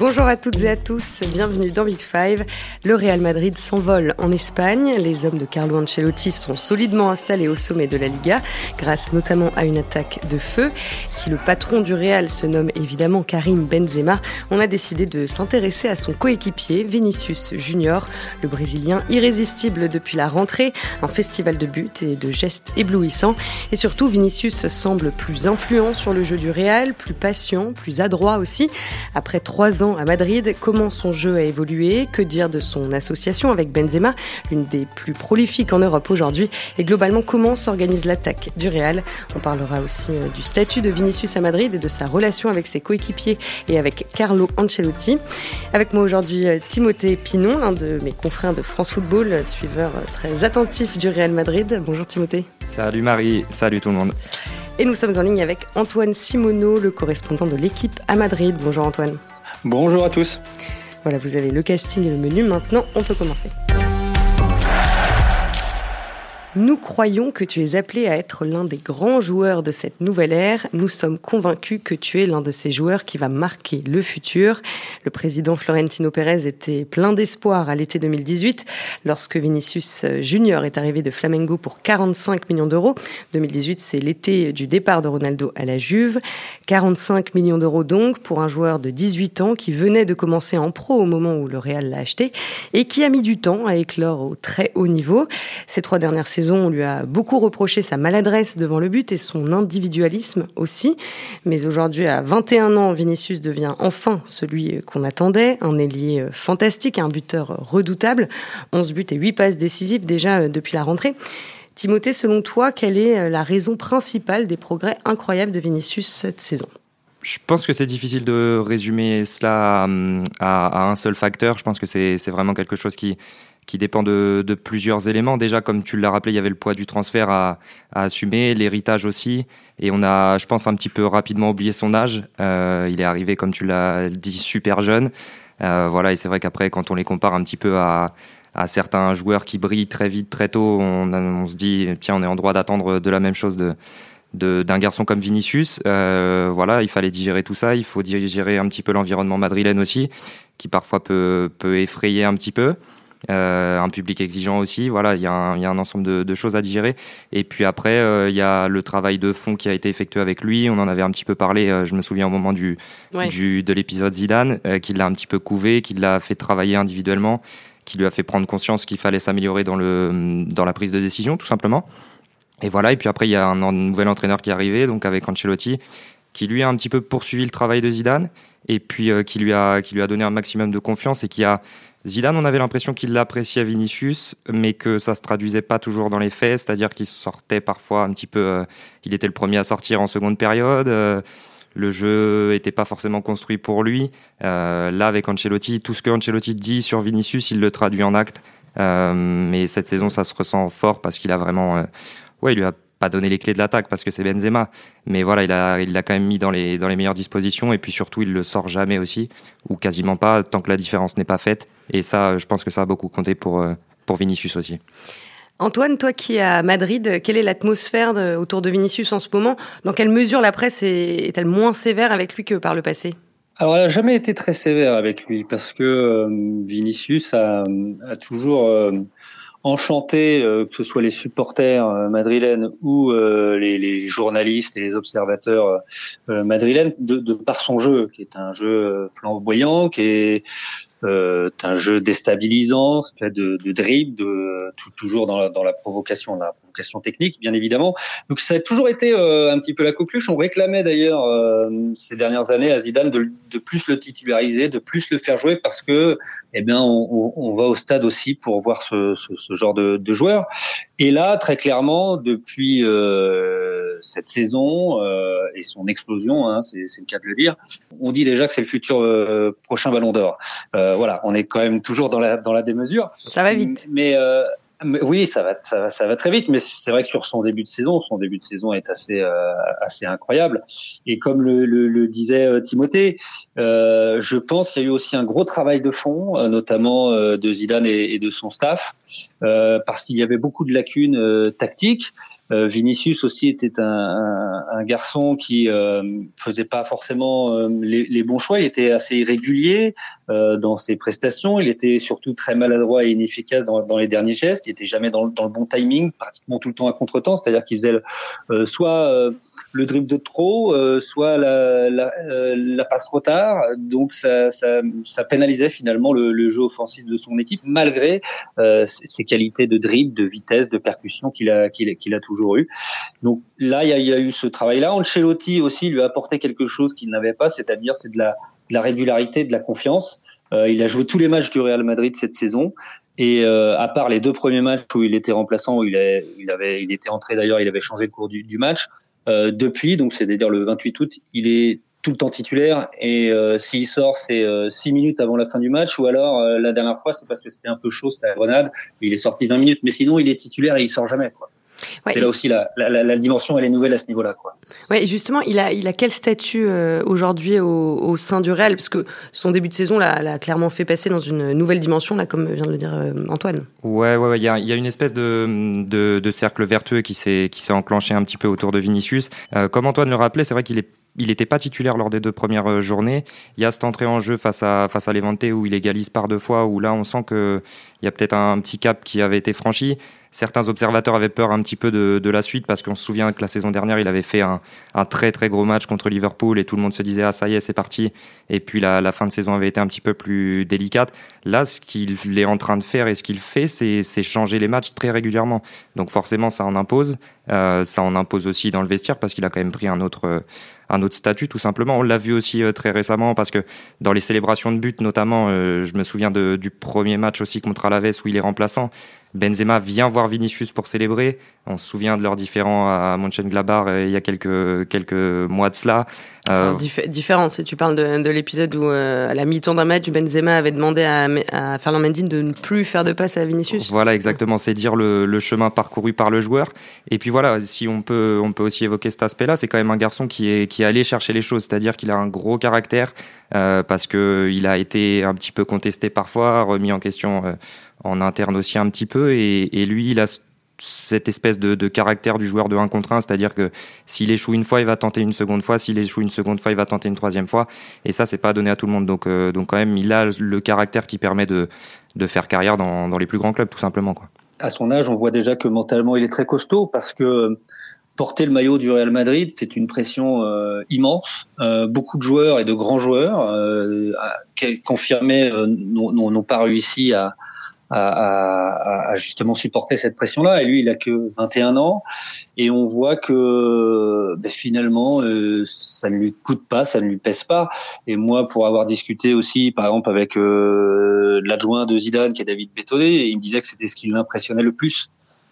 Bonjour à toutes et à tous, bienvenue dans Big Five. Le Real Madrid s'envole en Espagne. Les hommes de Carlo Ancelotti sont solidement installés au sommet de la Liga, grâce notamment à une attaque de feu. Si le patron du Real se nomme évidemment Karim Benzema, on a décidé de s'intéresser à son coéquipier Vinicius Junior, le Brésilien irrésistible depuis la rentrée, un festival de buts et de gestes éblouissants. Et surtout, Vinicius semble plus influent sur le jeu du Real, plus patient, plus adroit aussi. Après trois ans à Madrid, comment son jeu a évolué, que dire de son association avec Benzema, l'une des plus prolifiques en Europe aujourd'hui, et globalement comment s'organise l'attaque du Real. On parlera aussi euh, du statut de Vinicius à Madrid et de sa relation avec ses coéquipiers et avec Carlo Ancelotti. Avec moi aujourd'hui euh, Timothée Pinon, l'un de mes confrères de France Football, suiveur euh, très attentif du Real Madrid. Bonjour Timothée. Salut Marie, salut tout le monde. Et nous sommes en ligne avec Antoine Simoneau, le correspondant de l'équipe à Madrid. Bonjour Antoine. Bonjour à tous. Voilà, vous avez le casting et le menu. Maintenant, on peut commencer. Nous croyons que tu es appelé à être l'un des grands joueurs de cette nouvelle ère. Nous sommes convaincus que tu es l'un de ces joueurs qui va marquer le futur. Le président Florentino Pérez était plein d'espoir à l'été 2018 lorsque Vinicius Junior est arrivé de Flamengo pour 45 millions d'euros. 2018, c'est l'été du départ de Ronaldo à la Juve. 45 millions d'euros donc pour un joueur de 18 ans qui venait de commencer en pro au moment où le Real l'a acheté et qui a mis du temps à éclore au très haut niveau. Ces trois dernières on lui a beaucoup reproché sa maladresse devant le but et son individualisme aussi. Mais aujourd'hui, à 21 ans, Vinicius devient enfin celui qu'on attendait, un ailier fantastique, un buteur redoutable. 11 buts et 8 passes décisives déjà euh, depuis la rentrée. Timothée, selon toi, quelle est euh, la raison principale des progrès incroyables de Vinicius cette saison? Je pense que c'est difficile de résumer cela hum, à, un seul facteur. Je pense que c'est vraiment quelque chose qui, qui dépend de, plusieurs éléments. Déjà, comme tu l'as rappelé, il y avait le poids du transfert à, assumer, l'héritage aussi. Et on a, je pense, un petit peu rapidement oublié son âge. Euh, il est arrivé, comme tu l'as dit, super jeune. Euh, voilà, et c'est vrai qu'après, quand on les compare un petit peu à, certains joueurs qui brillent très vite, très tôt, on, se dit, tiens, on est en droit d'attendre de la même chose d'un garçon comme Vinicius. Euh, voilà, il fallait digérer tout ça. Il faut digérer un petit peu l'environnement madrilène aussi, qui parfois peut effrayer un petit peu. Euh, un public exigeant aussi. Voilà, il y, a un, y a un ensemble de, de, choses à digérer. Et puis après, euh, il y a le travail de fond qui a été effectué avec lui. On en avait un petit peu parlé. Euh, je me souviens au moment du, du de l'épisode Zidane, qui l'a un petit peu couvé, qui l'a fait travailler individuellement, qui lui a fait prendre conscience qu'il fallait s'améliorer dans le dans la prise de décision, tout simplement. Et voilà. Et puis après, il y a un, un nouvel entraîneur qui est arrivé, donc avec Ancelotti, qui lui a un petit peu poursuivi le travail de Zidane et puis qui lui a qui lui a donné un maximum de confiance et qui a Zidane, on avait l'impression qu'il l'appréciait Vinicius, mais que ça se traduisait pas toujours dans les faits, c'est-à-dire qu'il sortait parfois un petit peu. Euh, il était le premier à sortir en seconde période. Euh, le jeu était pas forcément construit pour lui. Euh, là, avec Ancelotti, tout ce que Ancelotti dit sur Vinicius, il le traduit en acte. mais cette saison, ça se ressent fort parce qu'il a vraiment. ouais, il lui a pas donné les clés de l'attaque parce que c'est Benzema. Mais voilà, il a, il l'a quand même mis dans les, dans les meilleures dispositions et puis surtout, il le sort jamais aussi ou quasiment pas tant que la différence n'est pas faite. Et ça, je pense que ça a beaucoup compté pour, euh, pour Vinicius aussi. Antoine, toi qui es à Madrid, quelle est l'atmosphère autour de Vinicius en ce moment? Dans quelle mesure la presse est-elle moins sévère avec lui que par le passé? Alors, elle n'a jamais été très sévère avec lui parce que euh, Vinicius a, a toujours euh, enchanté, euh, que ce soit les supporters euh, madrilènes ou euh, les, journalistes et les observateurs madrilènes, de, par son jeu, qui est un jeu flamboyant, qui est euh, un jeu déstabilisant, de, de dribble, de toujours dans la, dans la provocation, la provocation technique, bien évidemment. Donc ça a toujours été euh, un petit peu la coqueluche. On réclamait d'ailleurs euh, ces dernières années à Zidane de, de, plus le titulariser, de plus le faire jouer parce que, eh bien, on, on va au stade aussi pour voir ce, ce, ce genre de, de joueur. Et là, très clairement, depuis euh, cette saison et son explosion, hein, c'est le cas de le dire, on dit déjà que c'est le futur prochain Ballon d'Or. Euh, voilà, on est quand même toujours dans la dans la démesure. Ça va vite. Mais, euh, oui, ça va, ça va, ça va très vite. Mais c'est vrai que sur son début de saison, son début de saison est assez euh, assez incroyable. Et comme le, le, disait Timothée, je pense qu'il y a eu aussi un gros travail de fond, notamment de Zidane et, et, de son staff, parce qu'il y avait beaucoup de lacunes tactiques. Vinicius aussi était un, un, garçon qui faisait pas forcément les, les, bons choix. Il était assez irrégulier dans ses prestations. Il était surtout très maladroit et inefficace dans, dans les derniers gestes. Il était jamais dans, dans, le bon timing, pratiquement tout le temps à contretemps. C'est-à-dire qu'il faisait soit le dribble de trop, soit la, la, la, passe trop tard. Donc ça, ça, ça pénalisait finalement le, le, jeu offensif de son équipe, malgré euh, ses qualités de dribble, de vitesse, de percussion qu'il a, qu'il a toujours eu. Donc là, il y a, eu ce travail-là. Ancelotti aussi lui a apporté quelque chose qu'il n'avait pas, c'est-à-dire c'est de la, régularité, de la confiance. Euh, il a joué tous les matchs du Real Madrid cette saison. Et euh, à part les deux premiers matchs où il était remplaçant, où il, avait, il était entré d'ailleurs, il avait changé le cours du, match. Euh, depuis, donc c'est-à-dire le 28 août, il est tout le temps titulaire et s'il sort c'est euh, 6 minutes avant la fin du match ou alors la dernière fois c'est parce que c'était un peu chaud c'était à Grenade il est sorti 20 minutes mais sinon il est titulaire et il sort jamais quoi. Ouais, c'est là aussi la, la, la, dimension elle est nouvelle à ce niveau-là. Ouais, justement, il a il a quel statut euh, aujourd'hui au, au, sein du Real? Parce que son début de saison l'a clairement fait passer dans une nouvelle dimension là comme vient de le dire Antoine. Ouais ouais il y a il y a une espèce de de, de cercle vertueux qui s'est qui s'est enclenché un petit peu autour de Vinicius. comme Antoine le rappelait, c'est vrai qu'il est il n'était pas titulaire lors des deux premières euh, journées. Il y a cette entrée en jeu face à, face à Levante où il égalise par deux fois, où là on sent qu'il y a peut-être un petit cap qui avait été franchi. Certains observateurs avaient peur un petit peu de, la suite parce qu'on se souvient que la saison dernière il avait fait un, très très gros match contre Liverpool et tout le monde se disait ah ça y est c'est parti. Et puis la, la, fin de saison avait été un petit peu plus délicate. Là ce qu'il est en train de faire et ce qu'il fait c'est changer les matchs très régulièrement. Donc forcément ça en impose. Euh, ça en impose aussi dans le vestiaire parce qu'il a quand même pris un autre un autre statut tout simplement. On l'a vu aussi euh, très récemment parce que dans les célébrations de but notamment, euh, je me souviens du premier match aussi contre Alaves où il est remplaçant. Benzema vient voir Vinicius pour célébrer. On se souvient de leurs différends à Mönchengladbach euh, il y a quelques, quelques mois de cela. Enfin, euh... différent, si tu parles de, de l'épisode où euh, à la mi-temps d'un match, Benzema avait demandé à, à Fernand Mendy de ne plus faire de passe à Vinicius. Voilà, exactement. C'est dire le, le, chemin parcouru par le joueur. Et puis voilà, si on peut, on peut aussi évoquer cet aspect-là, c'est quand même un garçon qui est, qui est allé chercher les choses. C'est-à-dire qu'il a un gros caractère euh, parce que il a été un petit peu contesté parfois, remis en question euh, en interne aussi un petit peu. Et, et lui, il a cette espèce de, caractère du joueur de 1 contre 1, c'est-à-dire que s'il échoue une fois, il va tenter une seconde fois, s'il échoue une seconde fois, il va tenter une troisième fois, et ça, c'est pas donné à tout le monde. Donc, euh, donc quand même, il a le caractère qui permet de, de faire carrière dans, les plus grands clubs, tout simplement. Quoi. À son âge, on voit déjà que mentalement, il est très costaud, parce que porter le maillot du Real Madrid, c'est une pression euh, immense. Euh, beaucoup de joueurs et de grands joueurs euh, confirmés euh, n'ont pas réussi à, à, à, justement supporter cette pression-là. Et lui, il a que 21 ans, et on voit que ben, finalement, euh, ça ne lui coûte pas, ça ne lui pèse pas. Et moi, pour avoir discuté aussi, par exemple, avec euh, l'adjoint de Zidane, qui est David Bétonnet, il me disait que c'était ce qui l'impressionnait le plus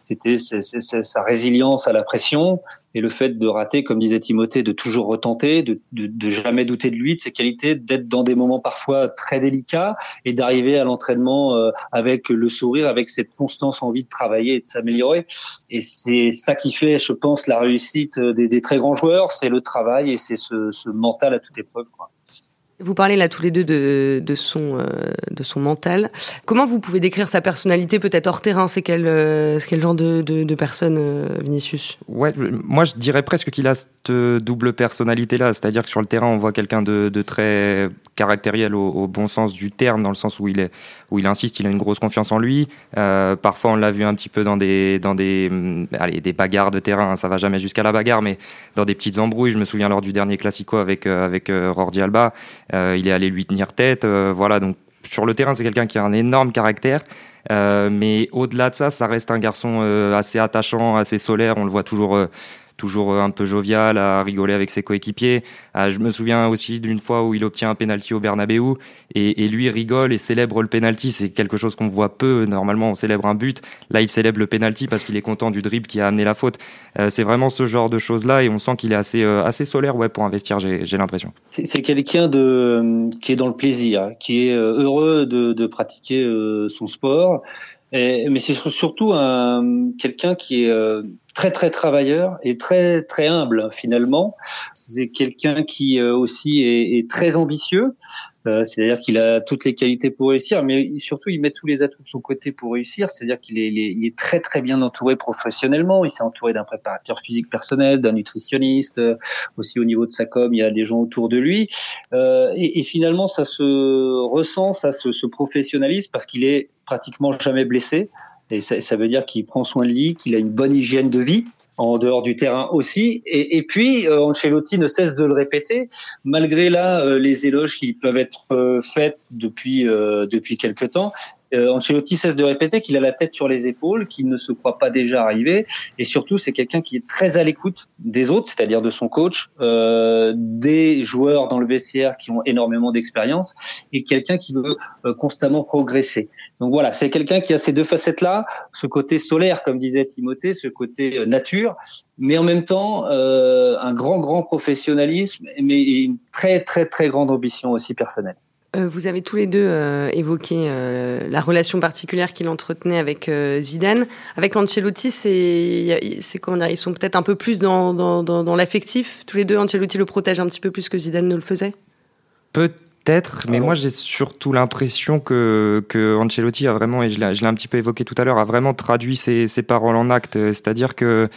c'était sa résilience à la pression et le fait de rater, comme disait Timothée, de toujours retenter, de, de, de jamais douter de lui, de ses qualités, d'être dans des moments parfois très délicats et d'arriver à l'entraînement euh, avec le sourire, avec cette constance envie de travailler et de s'améliorer. Et c'est ça qui fait, je pense, la réussite des, des très grands joueurs, c'est le travail et c'est ce, ce mental à toute épreuve. Quoi. Vous parlez là tous les deux de, son, euh, de son mental. Comment vous pouvez décrire sa personnalité peut-être hors terrain? C'est quel, euh, genre de, personne, euh, Vinicius? Ouais, moi je dirais presque qu'il a cette double personnalité-là. C'est-à-dire que sur le terrain, on voit quelqu'un de, très caractériel au, bon sens du terme, dans le sens où il, où il insiste, il a une grosse confiance en lui. Euh, parfois, on l'a vu un petit peu dans des, dans des, allez, des bagarres de terrain. Ça va jamais jusqu'à la bagarre, mais dans des petites embrouilles. Je me souviens lors du dernier Classico avec, avec Rordi Alba. Euh, il est allé lui tenir tête. Euh, voilà, donc sur le terrain, c'est quelqu'un qui a un énorme caractère. Euh, mais au-delà de ça, ça reste un garçon assez attachant, assez solaire. On le voit toujours toujours un peu jovial, à rigoler avec ses coéquipiers. Ah, je me souviens aussi d'une fois où il obtient un penalty au Bernabeu et, et lui rigole et célèbre le penalty. C'est quelque chose qu'on voit peu. Normalement, on célèbre un but. Là, il célèbre le penalty parce qu'il est content du dribble qui a amené la faute. Euh, c'est vraiment ce genre de choses-là et on sent qu'il est assez euh, assez solaire, ouais, pour investir. J'ai l'impression. C'est quelqu'un de qui est dans le plaisir, qui est euh, heureux de, de pratiquer son sport mais c'est surtout un quelqu'un qui est très très travailleur et très très humble finalement. C'est quelqu'un qui euh, aussi est, est très ambitieux, euh, c'est-à-dire qu'il a toutes les qualités pour réussir, mais surtout il met tous les atouts de son côté pour réussir. C'est-à-dire qu'il est, est, très très bien entouré professionnellement. Il s'est entouré d'un préparateur physique personnel, d'un nutritionniste, euh, aussi au niveau de sa com, il y a des gens autour de lui. Euh, et, et, finalement, ça se ressent, ça se, se professionnalise parce qu'il est pratiquement jamais blessé. Et ça, ça veut dire qu'il prend soin de lui, qu'il a une bonne hygiène de vie en dehors du terrain aussi. Et, puis, euh, Ancelotti ne cesse de le répéter, malgré là euh, les éloges qui peuvent être euh, faits depuis euh, depuis quelque temps euh, Ancelotti cesse de répéter qu'il a la tête sur les épaules, qu'il ne se croit pas déjà arrivé, et surtout c'est quelqu'un qui est très à l'écoute des autres, c'est-à-dire de son coach, euh, des joueurs dans le vestiaire qui ont énormément d'expérience, et quelqu'un qui veut euh, constamment progresser. Donc voilà, c'est quelqu'un qui a ces deux facettes-là, ce côté solaire, comme disait Timothée, ce côté euh, nature, mais en même temps euh, un grand grand professionnalisme, mais une très très très grande ambition aussi personnelle. Euh, vous avez tous les deux euh, évoqué euh, la relation particulière qu'il entretenait avec euh, Zidane. Avec Ancelotti, c'est, c'est comment dire, ils sont peut-être un peu plus dans, dans, dans, dans l'affectif. Tous les deux, Ancelotti le protège un petit peu plus que Zidane ne le faisait? Peut-être, mais moi j'ai surtout l'impression que, que Ancelotti a vraiment, et je l'ai, je l'ai un petit peu évoqué tout à l'heure, a vraiment traduit ses, ses paroles en actes. C'est-à-dire que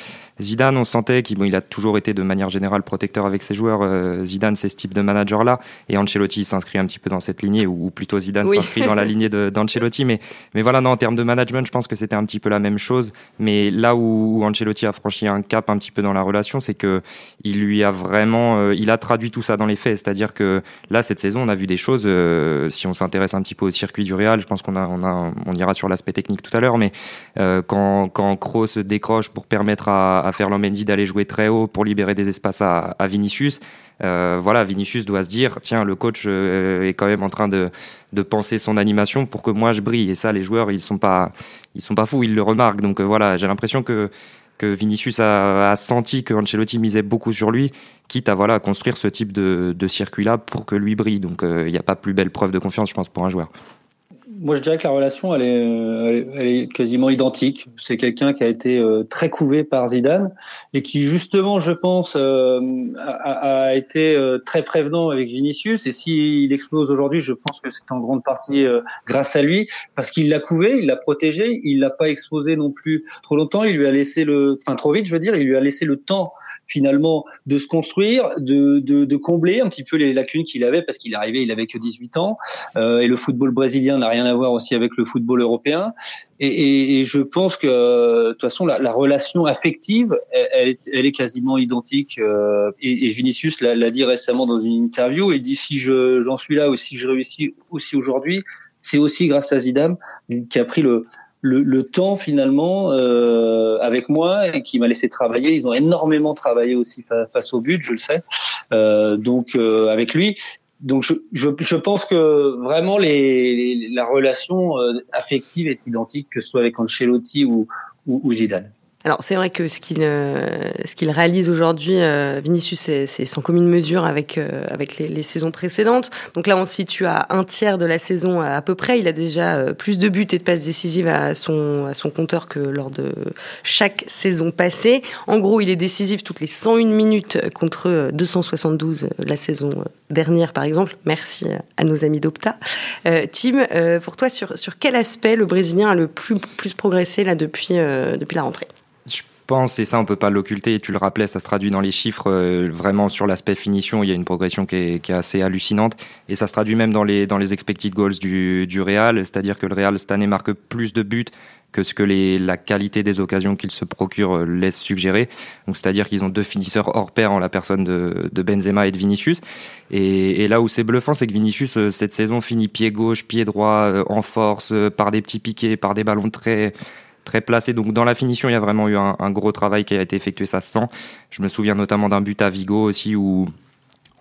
Zidane, on sentait qu'il bon, il a toujours été de manière générale protecteur avec ses joueurs. Euh, Zidane, c'est ce type de manager-là. Et Ancelotti s'inscrit un petit peu dans cette lignée, ou, ou plutôt Zidane oui. s'inscrit dans la lignée d'Ancelotti. Mais, mais voilà, non, en termes de management, je pense que c'était un petit peu la même chose. Mais là où, où, Ancelotti a franchi un cap un petit peu dans la relation, c'est que il lui a vraiment, euh, il a traduit tout ça dans les faits. C'est-à-dire que là, cette saison, on a vu des choses. Euh, si on s'intéresse un petit peu au circuit du Real, je pense qu'on a, on a, on ira sur l'aspect technique tout à l'heure. Mais quand, quand Kroos décroche pour permettre à, à faire Mendy d'aller jouer très haut pour libérer des espaces à, à Vinicius. Euh, voilà, Vinicius doit se dire tiens, le coach euh, est quand même en train de, de penser son animation pour que moi je brille. Et ça, les joueurs, ils sont pas, ils sont pas fous, ils le remarquent. Donc euh, voilà, j'ai l'impression que que Vinicius a, a senti que Ancelotti misait beaucoup sur lui, quitte à voilà construire ce type de, de circuit-là pour que lui brille. Donc il n'y a pas plus belle preuve de confiance, je pense, pour un joueur moi, je dirais que la relation, elle est, elle est quasiment identique. C'est quelqu'un qui a été euh, très couvé par Zidane et qui, justement, je pense, euh, a, a, été euh, très prévenant avec Vinicius. Et s'il explose aujourd'hui, je pense que c'est en grande partie grâce à lui, parce qu'il l'a couvé, il l'a protégé, il l'a pas exposé non plus trop longtemps. Il lui a laissé le, enfin trop vite, je veux dire, il lui a laissé le temps finalement de se construire, de, de, de combler un petit peu les lacunes qu'il avait, parce qu'il est arrivé, il avait que 18 ans, et le football brésilien n'a rien à à aussi avec le football européen. Et, je pense que de toute façon la, la relation affective, elle, est, quasiment identique. Euh, et, Vinicius l'a dit récemment dans une interview. Il dit si je j'en suis là ou si je réussis aussi aujourd'hui, c'est aussi grâce à Zidane qui a pris le temps finalement euh, avec moi et qui m'a laissé travailler. Ils ont énormément travaillé aussi fa face au but, je le sais. Euh, donc euh, avec lui, donc je, je, je, pense que vraiment les, la relation euh, affective est identique que ce soit avec Ancelotti ou, ou, ou Zidane. Alors c'est vrai que ce qu'il euh, ce qu'il réalise aujourd'hui, euh, Vinicius, c'est sans commune mesure avec euh, avec les, les, saisons précédentes. Donc là, on se situe à un tiers de la saison à, à peu près. Il a déjà plus de buts et de passes décisives à son à son compteur que lors de chaque saison passée. En gros, il est décisif toutes les 101 minutes contre 272 la saison dernière, par exemple. Merci à nos amis d'Opta. Tim, pour toi, sur sur quel aspect le Brésilien a le plus plus progressé là depuis depuis la rentrée? Pense, et ça on peut pas l'occulter, et tu le rappelais, ça se traduit dans les chiffres, euh, vraiment sur l'aspect finition, il y a une progression qui est, assez hallucinante, et ça se traduit même dans les, dans les expected goals du, du Real, c'est-à-dire que le Real cette année marque plus de buts que ce que la qualité des occasions qu'il se procure euh, laisse suggérer. Donc c'est-à-dire qu'ils ont deux finisseurs hors pair en la personne de, de Benzema et de Vinicius. Et, là où c'est bluffant, c'est que Vinicius euh, cette saison finit pied gauche, pied droit, en force, par des petits piquets, par des ballons très très placé. Donc dans la finition, il y a vraiment eu un, gros travail qui a été effectué, ça se sent. Je me souviens notamment d'un but à Vigo aussi où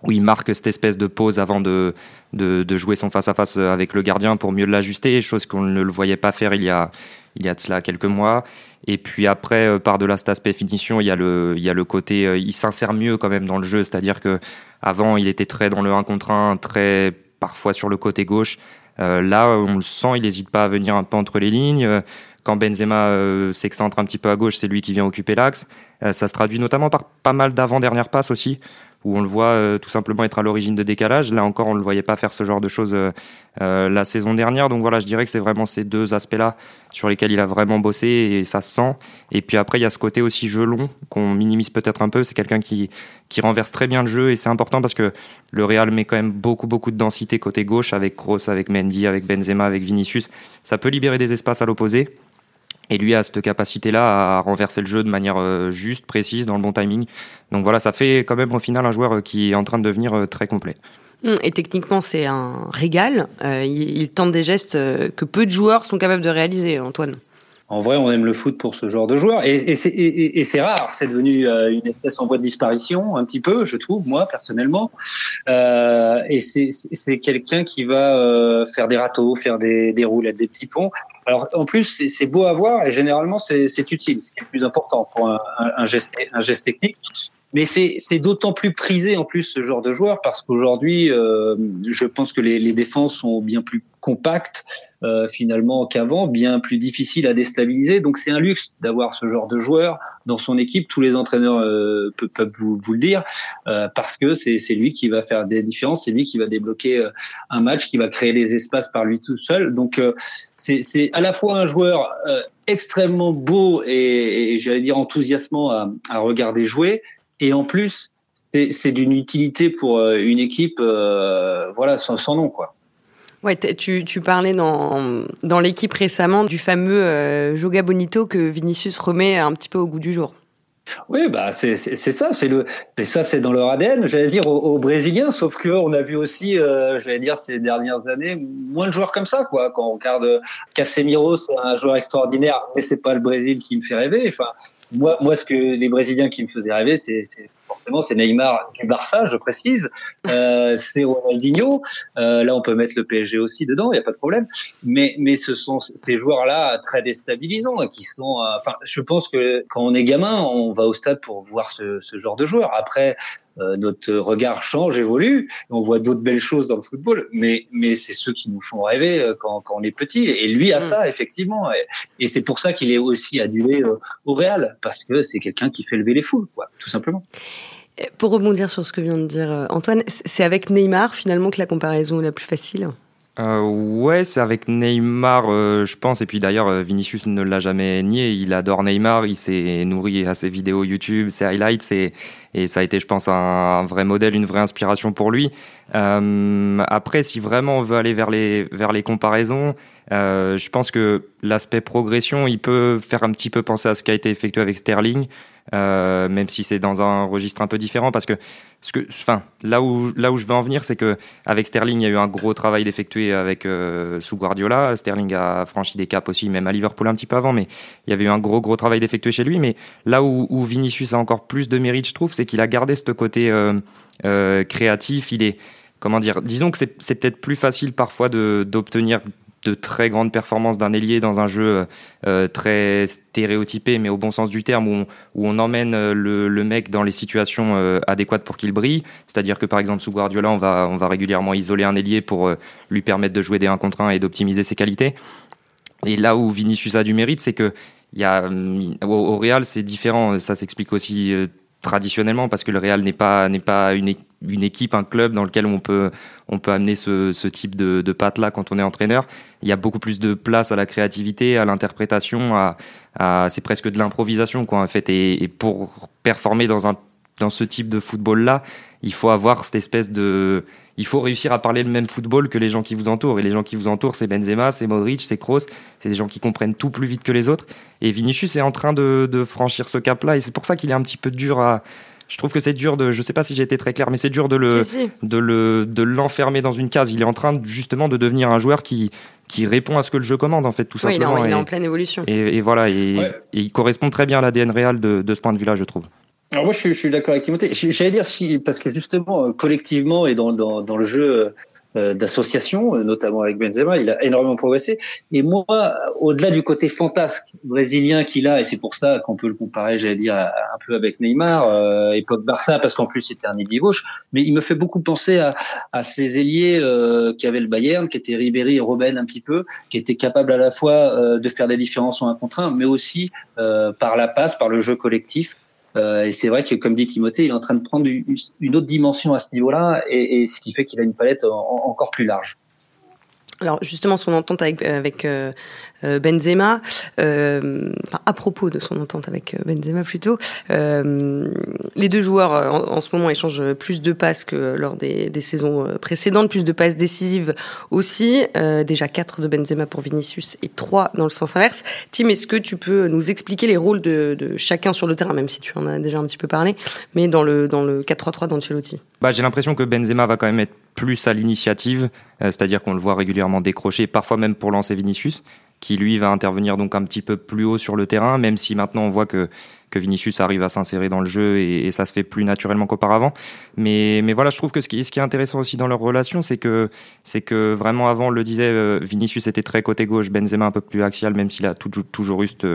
où il marque cette espèce de pause avant de, de, jouer son face-à-face -face avec le gardien pour mieux l'ajuster, chose qu'on ne le voyait pas faire il y a, il y a de cela quelques mois. Et puis après, euh, par-delà cet aspect finition, il y a le, il y a le côté, euh, il s'insère mieux quand même dans le jeu, c'est-à-dire que avant il était très dans le 1 contre 1, très parfois sur le côté gauche. là, on le sent, il n'hésite pas à venir un peu entre les lignes. Quand Benzema s'excentre un petit peu à gauche, c'est lui qui vient occuper l'axe. ça se traduit notamment par pas mal d'avant-dernière passes aussi où on le voit euh, tout simplement être à l'origine de décalage. Là encore, on ne le voyait pas faire ce genre de choses euh, euh, la saison dernière. Donc voilà, je dirais que c'est vraiment ces deux aspects-là sur lesquels il a vraiment bossé et ça se sent. Et puis après, il y a ce côté aussi jeu long qu'on minimise peut-être un peu. C'est quelqu'un qui, qui renverse très bien le jeu et c'est important parce que le Real met quand même beaucoup, beaucoup de densité côté gauche avec Kroos, avec Mendy, avec Benzema, avec Vinicius. Ça peut libérer des espaces à l'opposé. Et lui a cette capacité-là à renverser le jeu de manière euh, juste, précise, dans le bon timing. Donc voilà, ça fait quand même au final un joueur euh, qui est en train de devenir euh, très complet. Hum, et techniquement, c'est un régal. il, tente des gestes que peu de joueurs sont capables de réaliser, Antoine en vrai, on aime le foot pour ce genre de joueur. Et, et c'est rare. C'est devenu une espèce en voie de disparition, un petit peu, je trouve, moi, personnellement. Euh, et c'est quelqu'un qui va faire des râteaux, faire des, des roulettes, des petits ponts. Alors, en plus, c'est beau à voir et généralement, c'est utile. Ce qui est le plus important pour un, geste, un geste technique. Mais c'est d'autant plus prisé en plus ce genre de joueur parce qu'aujourd'hui, euh, je pense que les, défenses sont bien plus compactes euh, finalement qu'avant, bien plus difficiles à déstabiliser. Donc c'est un luxe d'avoir ce genre de joueur dans son équipe. Tous les entraîneurs euh, peuvent, vous, le dire parce que c'est lui qui va faire des différences, c'est lui qui va débloquer un match, qui va créer les espaces par lui tout seul. Donc c'est à la fois un joueur extrêmement beau et, j'allais dire enthousiasmant à, à regarder jouer et en plus, c'est d'une utilité pour euh, une équipe, euh, voilà, sans, nom, quoi. Ouais, tu, tu, parlais dans, dans l'équipe récemment du fameux euh, Joga Bonito que Vinicius remet un petit peu au goût du jour. Oui, bah c'est ça, c'est le et ça c'est dans leur ADN, j'allais dire aux, Brésiliens, sauf que on a vu aussi, euh, j'allais dire ces dernières années, moins de joueurs comme ça quoi. Quand on regarde Casemiro, c'est un joueur extraordinaire, mais c'est pas le Brésil qui me fait rêver. Enfin, moi, moi, ce que les Brésiliens qui me faisaient rêver, c'est forcément c'est Neymar du Barça, je précise, euh, c'est Ronaldinho. Euh, là, on peut mettre le PSG aussi dedans, il n'y a pas de problème. Mais, mais ce sont ces joueurs-là très déstabilisants, qui sont. Euh, enfin, je pense que quand on est gamin, on va au stade pour voir ce, ce genre de joueurs. Après, euh, notre regard change, évolue, on voit d'autres belles choses dans le football, mais, mais c'est ceux qui nous font rêver euh, quand, quand on est petit. Et lui a mm. ça, effectivement. Et, c'est pour ça qu'il est aussi adulé euh, au Real, parce que c'est quelqu'un qui fait lever les foules, quoi, tout simplement. Pour rebondir sur ce que vient de dire Antoine, c'est avec Neymar finalement que la comparaison est la plus facile euh, ouais, c'est avec Neymar, euh, je pense. Et puis d'ailleurs, euh, Vinicius ne l'a jamais nié. Il adore Neymar. Il s'est nourri à ses vidéos YouTube, ses highlights. Et, ça a été, je pense, un, vrai modèle, une vraie inspiration pour lui. Euh, après, si vraiment on veut aller vers les comparaisons, euh, je pense que l'aspect progression, il peut faire un petit peu penser à ce qui a été effectué avec Sterling. Euh, même si c'est dans un registre un peu différent, parce que, enfin, là où là où je veux en venir, c'est que avec Sterling, il y a eu un gros travail d'effectuer avec euh, sous Guardiola. Sterling a franchi des caps aussi, même à Liverpool un petit peu avant, mais il y avait eu un gros gros travail d'effectuer chez lui. Mais là où, où, Vinicius a encore plus de mérite, je trouve, c'est qu'il a gardé ce côté créatif. Il est comment dire, disons que c'est peut-être plus facile parfois d'obtenir de très grandes performances d'un ailier dans un jeu euh, très stéréotypé, mais au bon sens du terme, où on, emmène euh, le, mec dans les situations euh, adéquates pour qu'il brille. C'est-à-dire que par exemple sous Guardiola, on va, régulièrement isoler un ailier pour lui permettre de jouer des 1 contre 1 et d'optimiser ses qualités. Et là où Vinicius a du mérite, c'est que a, au, Real, c'est différent. Ça s'explique aussi traditionnellement parce que le Real n'est pas n'est pas une, une équipe, un club dans lequel on peut on peut amener ce, type de, de patte là quand on est entraîneur. Il y a beaucoup plus de place à la créativité, à l'interprétation, c'est presque de l'improvisation quoi en fait. Et, pour performer dans un dans ce type de football là, il faut avoir cette espèce de il faut réussir à parler le même football que les gens qui vous entourent. Et les gens qui vous entourent, c'est Benzema, c'est Modric, c'est Kroos. C'est des gens qui comprennent tout plus vite que les autres. Et Vinicius est en train de franchir ce cap-là. Et c'est pour ça qu'il est un petit peu dur à. Je trouve que c'est dur de. Je sais pas si j'ai été très clair, mais c'est dur de le, de le, de l'enfermer dans une case. Il est en train justement de devenir un joueur qui, qui répond à ce que le jeu commande en fait tout oui, simplement. Il, est en, pleine évolution. Et, voilà, et, il correspond très bien à l'ADN réel de, de ce point de vue-là, je trouve. Alors moi, je suis, je suis d'accord avec Timothée. J'allais dire si, parce que justement, collectivement et dans, dans, dans le jeu d'association, euh, notamment avec Benzema. Il a énormément progressé. Et moi, au-delà du côté fantasque brésilien qu'il a, et c'est pour ça qu'on peut le comparer, j'allais dire, un peu avec Neymar, euh, époque Barça, parce qu'en plus c'était un ailier gauche, mais il me fait beaucoup penser à, à ces ailiers euh, qui avaient le Bayern, qui étaient Ribéry et Robben un petit peu, qui étaient capables à la fois euh, de faire des différences en un contre un, mais aussi par la passe, par le jeu collectif. Euh, et c'est vrai que, comme dit Timothée, il est en train de prendre une autre dimension à ce niveau-là, et, ce qui fait qu'il a une palette encore plus large. Alors justement, son entente avec, avec euh, euh, Benzema, euh, à propos de son entente avec euh, Benzema plutôt, les deux joueurs en, ce moment échangent plus de passes que lors des, saisons précédentes, plus de passes décisives aussi. déjà quatre de Benzema pour Vinicius et trois dans le sens inverse. Tim, est-ce que tu peux nous expliquer les rôles de, de, chacun sur le terrain, même si tu en as déjà un petit peu parlé, mais dans le, dans le 4-3-3 d'Ancelotti? Bah, J'ai l'impression que Benzema va quand même être plus à l'initiative, c'est-à-dire qu'on le voit régulièrement décrocher, parfois même pour lancer Vinicius qui lui va intervenir donc un petit peu plus haut sur le terrain, même si maintenant on voit que que Vinicius arrive à s'insérer dans le jeu et, ça se fait plus naturellement qu'auparavant. Mais, mais voilà, je trouve que ce qui, est intéressant aussi dans leur relation, c'est que, c'est que vraiment avant, on le disait, euh, Vinicius était très côté gauche, Benzema un peu plus axial, même s'il a toujours eu cette,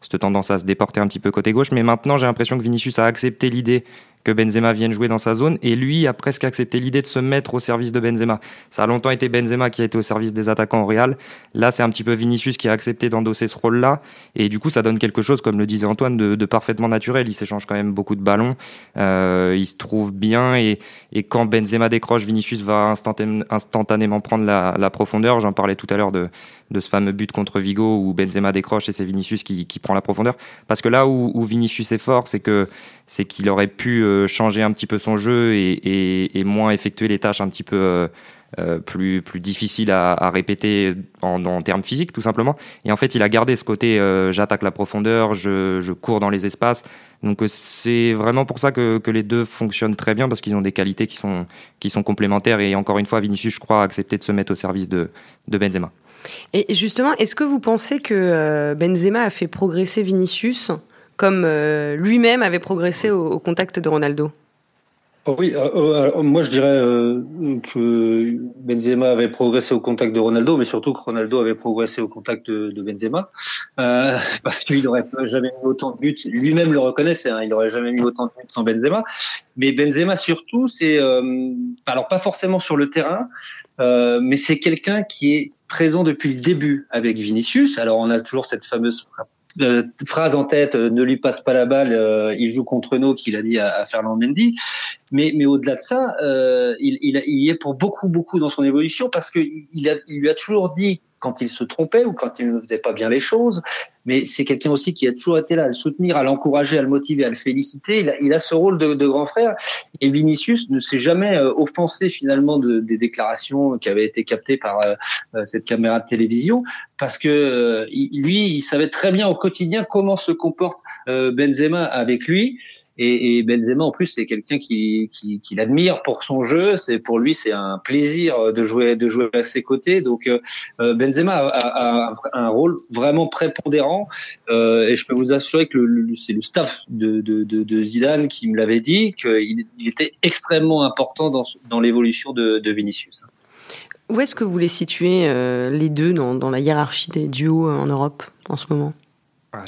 cette tendance à se déporter un petit peu côté gauche. Mais maintenant, j'ai l'impression que Vinicius a accepté l'idée que Benzema vienne jouer dans sa zone et lui a presque accepté l'idée de se mettre au service de Benzema. Ça a longtemps été Benzema qui a été au service des attaquants au Real. Là, c'est un petit peu Vinicius qui a accepté d'endosser ce rôle-là et du coup, ça donne quelque chose, comme le disait Antoine, de, parfaitement naturel. Il s'échange quand même beaucoup de ballons, euh, il se trouve bien et, quand Benzema décroche, Vinicius va instantanément prendre la profondeur. J'en parlais tout à l'heure de, de ce fameux but contre Vigo où Benzema décroche et c'est Vinicius qui, qui, prend la profondeur. Parce que là où, Vinicius est fort, c'est que c'est qu'il aurait pu euh, changer un petit peu son jeu et, moins effectuer les tâches un petit peu euh, euh, plus plus difficiles à, répéter en, termes physiques tout simplement. Et en fait, il a gardé ce côté j'attaque la profondeur, je, je, cours dans les espaces. Donc c'est vraiment pour ça que, que les deux fonctionnent très bien parce qu'ils ont des qualités qui sont qui sont complémentaires. Et encore une fois, Vinicius, je crois, a accepté de se mettre au service de, de Benzema. Et justement, est-ce que vous pensez que euh, Benzema a fait progresser Vinicius comme euh, lui-même avait progressé au, contact de Ronaldo? Oh oui, euh, moi je dirais que Benzema avait progressé au contact de Ronaldo, mais surtout que Ronaldo avait progressé au contact de, Benzema, parce qu'il n'aurait jamais mis autant de buts. Lui-même le reconnaissait, hein, il n'aurait jamais mis autant de buts sans Benzema. Mais Benzema surtout, c'est alors pas forcément sur le terrain, mais c'est quelqu'un qui est présent depuis le début avec Vinicius. Alors on a toujours cette fameuse euh, phrase en tête, euh, ne lui passe pas la balle, euh, il joue contre nous, qu'il a dit à, Fernand Mendy. Mais, mais au-delà de ça, il, il, il, y est pour beaucoup, beaucoup dans son évolution parce qu'il il, il lui a toujours dit quand il se trompait ou quand il ne faisait pas bien les choses. Mais c'est quelqu'un aussi qui a toujours été là à le soutenir, à l'encourager, à le motiver, à le féliciter. Il a, ce rôle de, grand frère. Et Vinicius ne s'est jamais euh, offensé finalement de, des déclarations qui avaient été captées par euh, euh, cette caméra de télévision, parce que lui, il savait très bien au quotidien comment se comporte Benzema avec lui. Et, et Benzema, en plus, c'est quelqu'un qui, qui, qui l'admire pour son jeu. C'est pour lui, c'est un plaisir de jouer, de jouer à ses côtés. Donc, euh, Benzema a, a, un rôle vraiment prépondérant. Euh, et je peux vous assurer que c'est le staff de, de, de, de, Zidane qui me l'avait dit qu'il il était extrêmement important dans, dans l'évolution de, de Vinicius. Où est-ce que vous les situez euh, les deux dans, dans, la hiérarchie des duos en Europe en ce moment? Ah,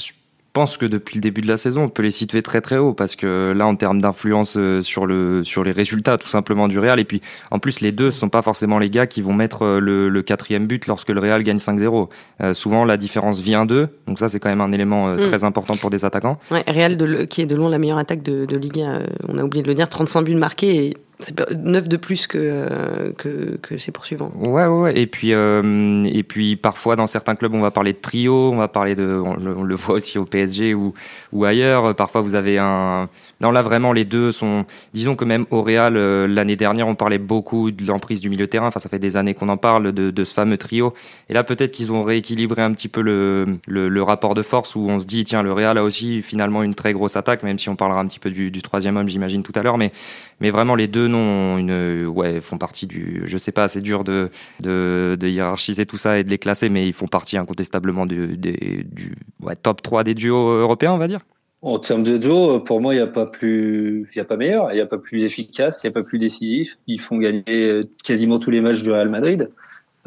pense que depuis le début de la saison, on peut les situer très très haut parce que là, en termes d'influence euh, sur le sur les résultats, tout simplement du Real, et puis en plus les deux sont pas forcément les gars qui vont mettre euh, le, le quatrième but lorsque le Real gagne 5-0. Euh, souvent, la différence vient d'eux, donc ça c'est quand même un élément mm. très important pour des attaquants. Ouais, Real de, qui est de loin la meilleure attaque de, de Liga, on a oublié de le dire, 35 buts marqués et c'est neuf de plus que, euh, que, que, ses poursuivants. Ouais, ouais, Et puis, euh, et puis parfois dans certains clubs, on va parler de trio, on va parler de, on le, voit aussi au PSG ou, ou ailleurs. Parfois, vous avez un. Non, là vraiment, les deux sont. Disons que même au Real, euh, l'année dernière, on parlait beaucoup de l'emprise du milieu terrain. Enfin, ça fait des années qu'on en parle de, de ce fameux trio. Et là, peut-être qu'ils ont rééquilibré un petit peu le, le, rapport de force où on se dit, tiens, le Real a aussi finalement une très grosse attaque, même si on parlera un petit peu du, du troisième homme, j'imagine tout à l'heure. Mais, mais vraiment, les deux non une, ouais, font partie du, je sais pas, c'est dur de, de, de, hiérarchiser tout ça et de les classer, mais ils font partie incontestablement du, du, du ouais, top 3 des duos européens, on va dire. En termes de duo, pour moi, il n'y a pas plus, il y a pas meilleur, il n'y a pas plus efficace, il n'y a pas plus décisif. Ils font gagner quasiment tous les matchs du Real Madrid.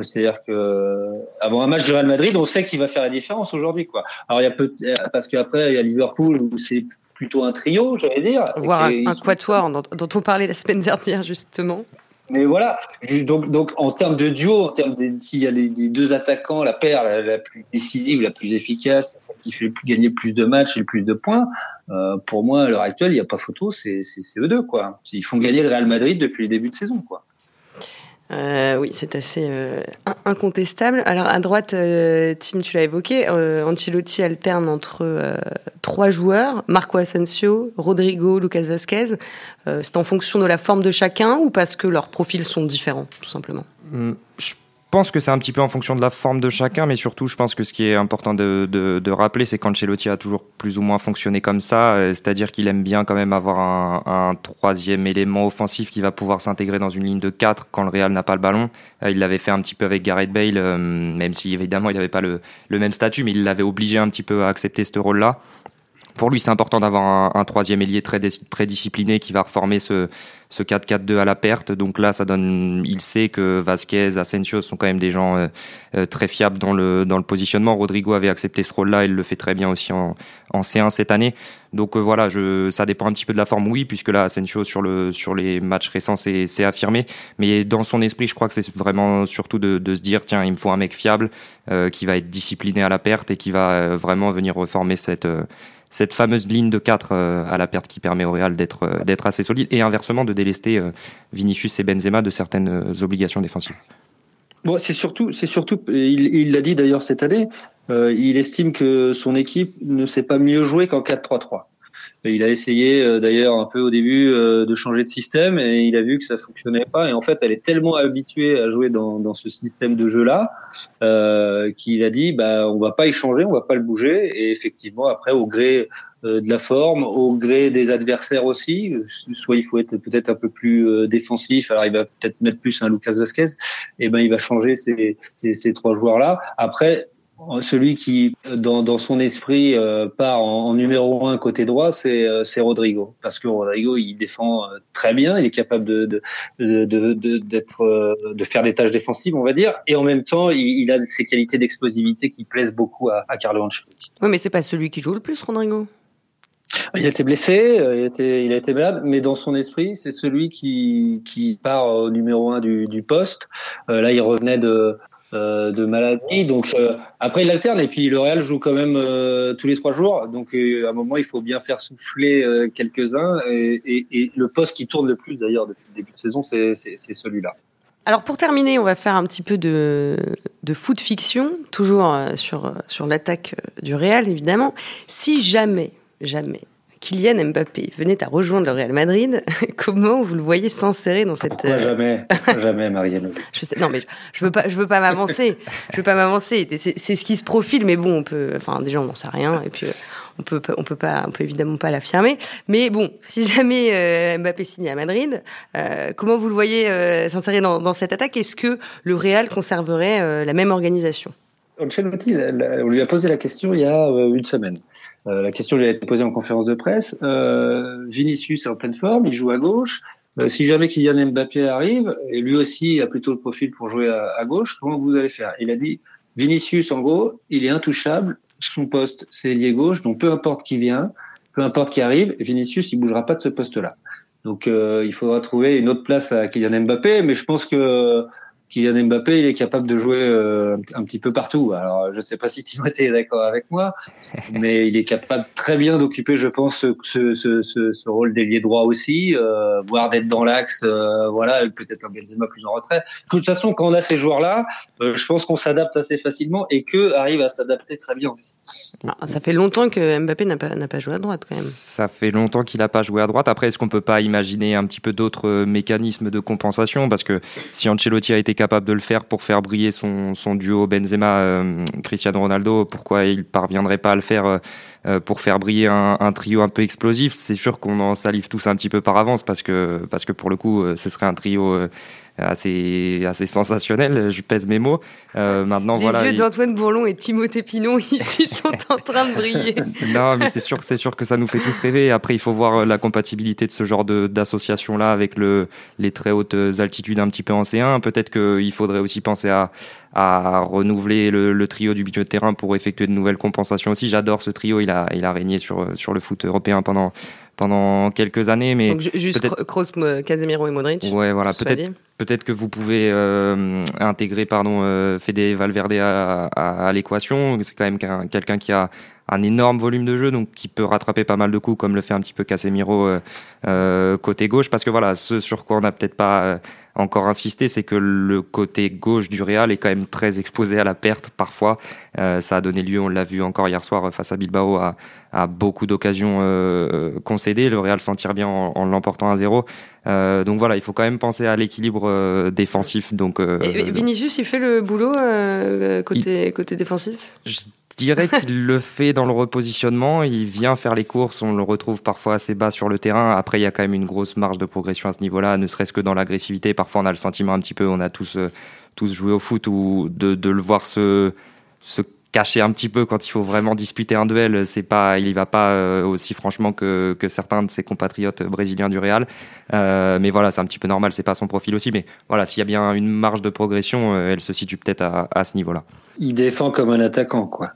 C'est-à-dire que avant un match du Real Madrid, on sait qu'il va faire la différence aujourd'hui, quoi. Alors il y a peu, parce qu'après il y a Liverpool où c'est plutôt un trio, j'allais dire. Voire un, quatuor dont, dont, on parlait la semaine dernière justement. Mais voilà, donc, donc en termes de duo, en termes s'il y a les, deux attaquants, la paire la, plus décisive, la plus efficace, qui fait gagner plus de matchs et le plus de points, euh, pour moi à l'heure actuelle, il n'y a pas photo, c'est eux deux quoi. Ils font gagner le Real Madrid depuis le début de saison quoi. Euh, oui, c'est assez euh, incontestable. Alors à droite, euh, Tim, tu l'as évoqué, Ancelotti alterne entre trois joueurs, Marco Asensio, Rodrigo, Lucas Vasquez. c'est en fonction de la forme de chacun ou parce que leurs profils sont différents, tout simplement? Hum, pense que c'est un petit peu en fonction de la forme de chacun, mais surtout, je pense que ce qui est important de, de, rappeler, c'est qu'Ancelotti a toujours plus ou moins fonctionné comme ça, euh, c'est-à-dire qu'il aime bien quand même avoir un, troisième élément offensif qui va pouvoir s'intégrer dans une ligne de 4 quand le Real n'a pas le ballon. Euh, il l'avait fait un petit peu avec Gareth Bale, euh, même si évidemment il n'avait pas le, le, même statut, mais il l'avait obligé un petit peu à accepter ce rôle-là. Pour lui, c'est important d'avoir un, troisième ailier très, très discipliné qui va reformer ce, ce 4-4-2 à la perte. Donc là, ça donne, il sait que Vasquez, Asensio sont quand même des gens euh, euh, très fiables dans le, dans le positionnement. Rodrigo avait accepté ce rôle-là, il le fait très bien aussi en, en C1 cette année. Donc euh, voilà, ça dépend un petit peu de la forme, oui, puisque là, Asensio sur, le, sur les matchs récents, c'est affirmé. Mais dans son esprit, je crois que c'est vraiment surtout de, se dire, tiens, il me faut un mec fiable qui va être discipliné à la perte et qui va vraiment venir reformer cette cette fameuse ligne de 4 euh, à la perte qui permet au Real d'être euh, assez solide et inversement de délester euh, Vinicius et Benzema de certaines obligations défensives. Bon, c'est surtout, c'est surtout, il l'a dit d'ailleurs cette année, il estime que son équipe ne sait pas mieux jouer qu'en 4-3-3. Il a essayé euh, d'ailleurs un peu au début euh, de changer de système et il a vu que ça fonctionnait pas. Et en fait, elle est tellement habituée à jouer dans, dans ce système de jeu-là euh, qu'il a dit bah on va pas y changer, on va pas le bouger. Et effectivement, après au gré euh, de la forme, au gré des adversaires aussi. Soit il faut être peut-être un peu plus défensif, alors il va peut-être mettre plus un Lucas Vasquez, et ben il va changer ces, ces, ces trois joueurs-là. Après, celui qui, dans, dans son esprit, euh, part en, numéro un côté droit, c'est euh, Rodrigo. Parce que Rodrigo, il défend euh, très bien, il est capable de, de, de, de, faire des tâches défensives, on va dire. Et en même temps, il, il a ses qualités d'explosivité qui plaisent beaucoup à, à Carlo Ancelotti. Oui, mais c'est pas celui qui joue le plus, Rodrigo. Il a été blessé, il a été, il a été malade, mais dans son esprit, c'est celui qui, qui part au numéro un du, du poste. là, il revenait de, euh, de maladie. Donc euh, après il alterne et puis le Real joue quand même euh, tous les trois jours. Donc à un moment il faut bien faire souffler quelques-uns et, le poste qui tourne le plus d'ailleurs depuis le début de saison c'est celui-là. Alors pour terminer, on va faire un petit peu de, de foot fiction, toujours sur, sur l'attaque du Real évidemment. Si jamais, jamais, Kylian Mbappé venait à rejoindre le Real Madrid, comment vous le voyez s'insérer dans cette Pourquoi jamais, jamais Marielle. je sais, non mais je veux pas, je veux pas m'avancer, je veux pas m'avancer. C'est ce qui se profile, mais bon, on peut, enfin déjà on n'en sait rien et puis euh, on peut, on peut pas, on peut évidemment pas l'affirmer. Mais bon, si jamais euh, Mbappé signe à Madrid, euh, comment vous le voyez s'insérer dans, dans, cette attaque? Est-ce que le Real conserverait la même organisation? Ancelotti, on lui a posé la question il y a une semaine. Euh, la question lui a été posée en conférence de presse. Euh, Vinicius est en pleine forme, il joue à gauche. Euh, si jamais Kylian Mbappé arrive, et lui aussi a plutôt le profil pour jouer à, gauche, comment vous allez faire? Il a dit Vinicius, en gros, il est intouchable. Son poste, c'est lié gauche, donc peu importe qui vient, peu importe qui arrive, Vinicius, il bougera pas de ce poste-là. Donc il faudra trouver une autre place à Kylian Mbappé, mais je pense que Kylian Mbappé, il est capable de jouer euh, un petit peu partout. Alors, je ne sais pas si Timothée est d'accord avec moi, mais il est capable très bien d'occuper, je pense, ce, ce, ce, ce rôle d'ailier droit aussi, euh, voire d'être dans l'axe, euh, voilà, peut-être un Benzema plus en retrait. De toute façon, quand on a ces joueurs-là, euh, je pense qu'on s'adapte assez facilement et que arrive à s'adapter très bien aussi. Ah, ça fait longtemps que Mbappé n'a pas, n'a pas joué à droite quand même. Ça fait longtemps qu'il n'a pas joué à droite. Après, est-ce qu'on peut pas imaginer un petit peu d'autres mécanismes de compensation? Parce que si Ancelotti a été capable de le faire pour faire briller son, duo Benzema-Cristiano euh, Ronaldo, pourquoi il parviendrait pas à le faire euh, euh, pour faire briller un, un trio un peu explosif? C'est sûr qu'on en salive tous un petit peu par avance parce que, parce que pour le coup, ce serait un trio assez, assez sensationnel. Je pèse mes mots. maintenant, Les voilà. yeux d'Antoine Bourlon et Timothée Pinon ici sont en train de briller. non, mais c'est sûr, c'est sûr que ça nous fait tous rêver. Après, il faut voir la compatibilité de ce genre d'association là avec le, les très hautes altitudes un petit peu en C1. Peut-être qu'il faudrait aussi penser à, à renouveler le, le, trio du milieu de terrain pour effectuer de nouvelles compensations aussi. J'adore ce trio, il a, il a régné sur, sur le foot européen pendant, pendant quelques années. Mais Donc juste Kroos, Casemiro et Modric. Ouais, voilà, peut-être peut-être que vous pouvez euh, intégrer pardon euh, Fede Valverde à, l'équation. C'est quand même quelqu'un qui a un énorme volume de jeu, donc qui peut rattraper pas mal de coups, comme le fait un petit peu Casemiro euh, côté gauche. Parce que voilà, ce sur quoi on n'a peut-être pas encore insisté, c'est que le côté gauche du Real est quand même très exposé à la perte parfois. Ça a donné lieu, on l'a vu encore hier soir face à Bilbao, à, beaucoup d'occasions concédées. Le Real s'en tire bien en, en l'emportant à zéro. Euh, donc voilà, il faut quand même penser à l'équilibre euh, défensif. Donc, Et Vinicius, il fait le boulot côté, il... côté défensif? Je dirais qu'il le fait dans le repositionnement. Il vient faire les courses. On le retrouve parfois assez bas sur le terrain. Après, il y a quand même une grosse marge de progression à ce niveau-là, ne serait-ce que dans l'agressivité. Parfois, on a le sentiment un petit peu, on a tous, tous joué au foot ou de, de le voir se, se cacher un petit peu quand il faut vraiment disputer un duel. C'est pas, il y va pas aussi franchement que, que certains de ses compatriotes brésiliens du Real. Euh, mais voilà, c'est un petit peu normal, c'est pas son profil aussi. Mais voilà, s'il y a bien une marge de progression, elle se situe peut-être à, à, ce niveau-là. Il défend comme un attaquant, quoi.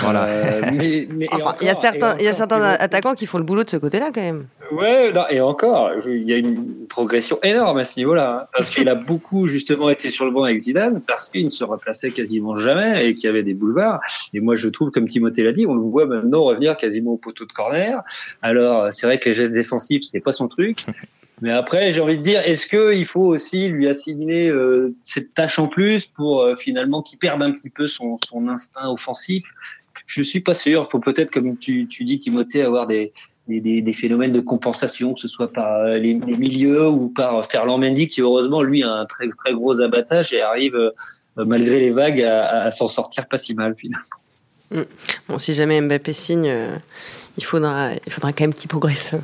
Voilà. Euh, mais, mais enfin, encore, il y a certains, il y a certains attaquants qui font le boulot de ce côté-là, quand même. Ouais, non, et encore, il y a une progression énorme à ce niveau-là, hein, parce qu'il a beaucoup justement été sur le banc avec Zidane, parce qu'il ne se replaçait quasiment jamais et qu'il y avait des boulevards. Et moi, je trouve, comme Timothée l'a dit, on le voit maintenant revenir quasiment au poteau de corner. Alors, c'est vrai que les gestes défensifs, c'est pas son truc. Mais après, j'ai envie de dire, est-ce que il faut aussi lui assigner euh, cette tâche en plus pour euh, finalement qu'il perde un petit peu son, son instinct offensif? Je suis pas sûr. Il faut peut-être, comme tu, tu dis, Timothée, avoir des, des, phénomènes de compensation, que ce soit par les, les milieux ou par Ferland Mendy, qui heureusement, lui, a un très, très gros abattage et arrive, euh, malgré les vagues, à, s'en sortir pas si mal, finalement. Bon, si jamais Mbappé signe, euh, il, faudra, il faudra quand même qu'il progresse.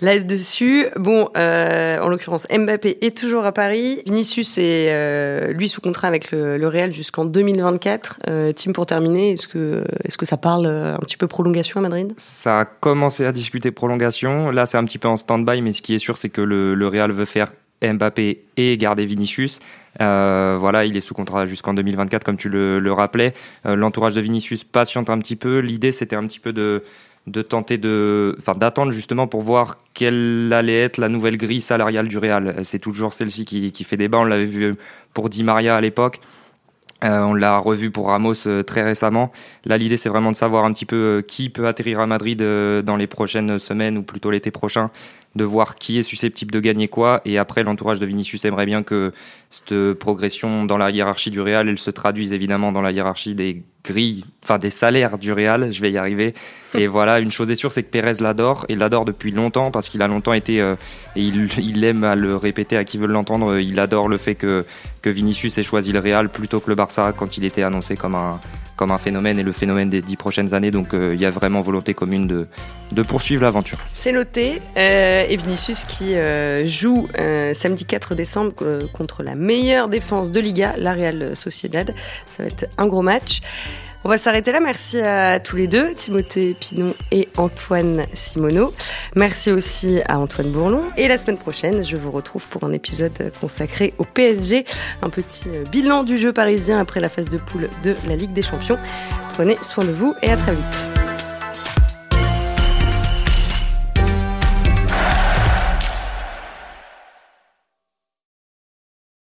Là-dessus, bon, euh, en l'occurrence, Mbappé est toujours à Paris. Vinicius est, euh, lui, sous contrat avec le, Real jusqu'en 2024. Euh, Tim, pour terminer, est-ce que, est que ça parle un petit peu prolongation à Madrid? Ça a commencé à discuter prolongation. Là, c'est un petit peu en stand-by, mais ce qui est sûr, c'est que le, Real veut faire Mbappé et garder Vinicius. Euh, voilà, il est sous contrat jusqu'en 2024, comme tu le, rappelais. Euh, L'entourage de Vinicius patiente un petit peu. L'idée, c'était un petit peu de, de tenter de, enfin, d'attendre justement pour voir quelle allait être la nouvelle grille salariale du Real. C'est toujours celle-ci qui, fait débat. On l'avait vu pour Di Maria à l'époque. Euh, on l'a revu pour Ramos euh, très récemment. Là, l'idée, c'est vraiment de savoir un petit peu euh, qui peut atterrir à Madrid dans les prochaines semaines ou plutôt l'été prochain, de voir qui est susceptible de gagner quoi. Et après, l'entourage de Vinicius aimerait bien que cette progression dans la hiérarchie du Real, elle se traduise évidemment dans la hiérarchie des grilles, enfin des salaires du Real. Je vais y arriver. Et voilà, une chose est sûre, c'est que Pérez l'adore et l'adore depuis longtemps parce qu'il a longtemps été euh, et il, il, aime à le répéter à qui veut l'entendre. Il adore le fait que que Vinicius ait choisi le Real plutôt que le Barça quand il était annoncé comme un comme un phénomène et le phénomène des dix prochaines années. Donc euh, il y a vraiment volonté commune de, poursuivre l'aventure. C'est noté. Euh, et Vinicius qui euh, joue samedi 4 décembre contre la meilleure défense de Liga, la Real Sociedad. Ça va être un gros match. On va s'arrêter là. Merci à tous les deux, Timothée Pinon et Antoine Simoneau. Merci aussi à Antoine Bourlon. Et la semaine prochaine, je vous retrouve pour un épisode consacré au PSG. Un petit bilan du jeu parisien après la phase de poule de la Ligue des Champions. Prenez soin de vous et à très vite.